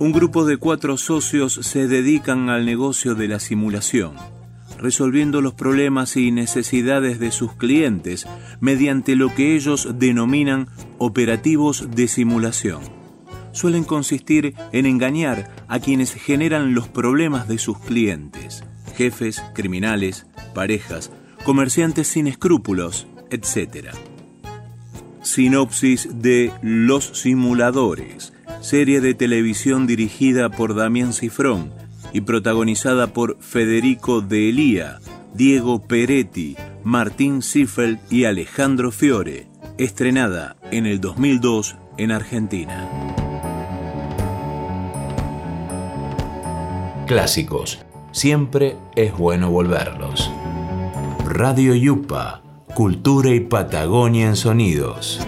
Un grupo de cuatro socios se dedican al negocio de la simulación, resolviendo los problemas y necesidades de sus clientes mediante lo que ellos denominan operativos de simulación. Suelen consistir en engañar a quienes generan los problemas de sus clientes, jefes, criminales, parejas, comerciantes sin escrúpulos, etc. Sinopsis de Los Simuladores serie de televisión dirigida por Damián Cifrón y protagonizada por Federico de Elía, Diego Peretti, Martín Ziffel y Alejandro Fiore, estrenada en el 2002 en Argentina. Clásicos. Siempre es bueno volverlos. Radio Yupa. Cultura y Patagonia en sonidos.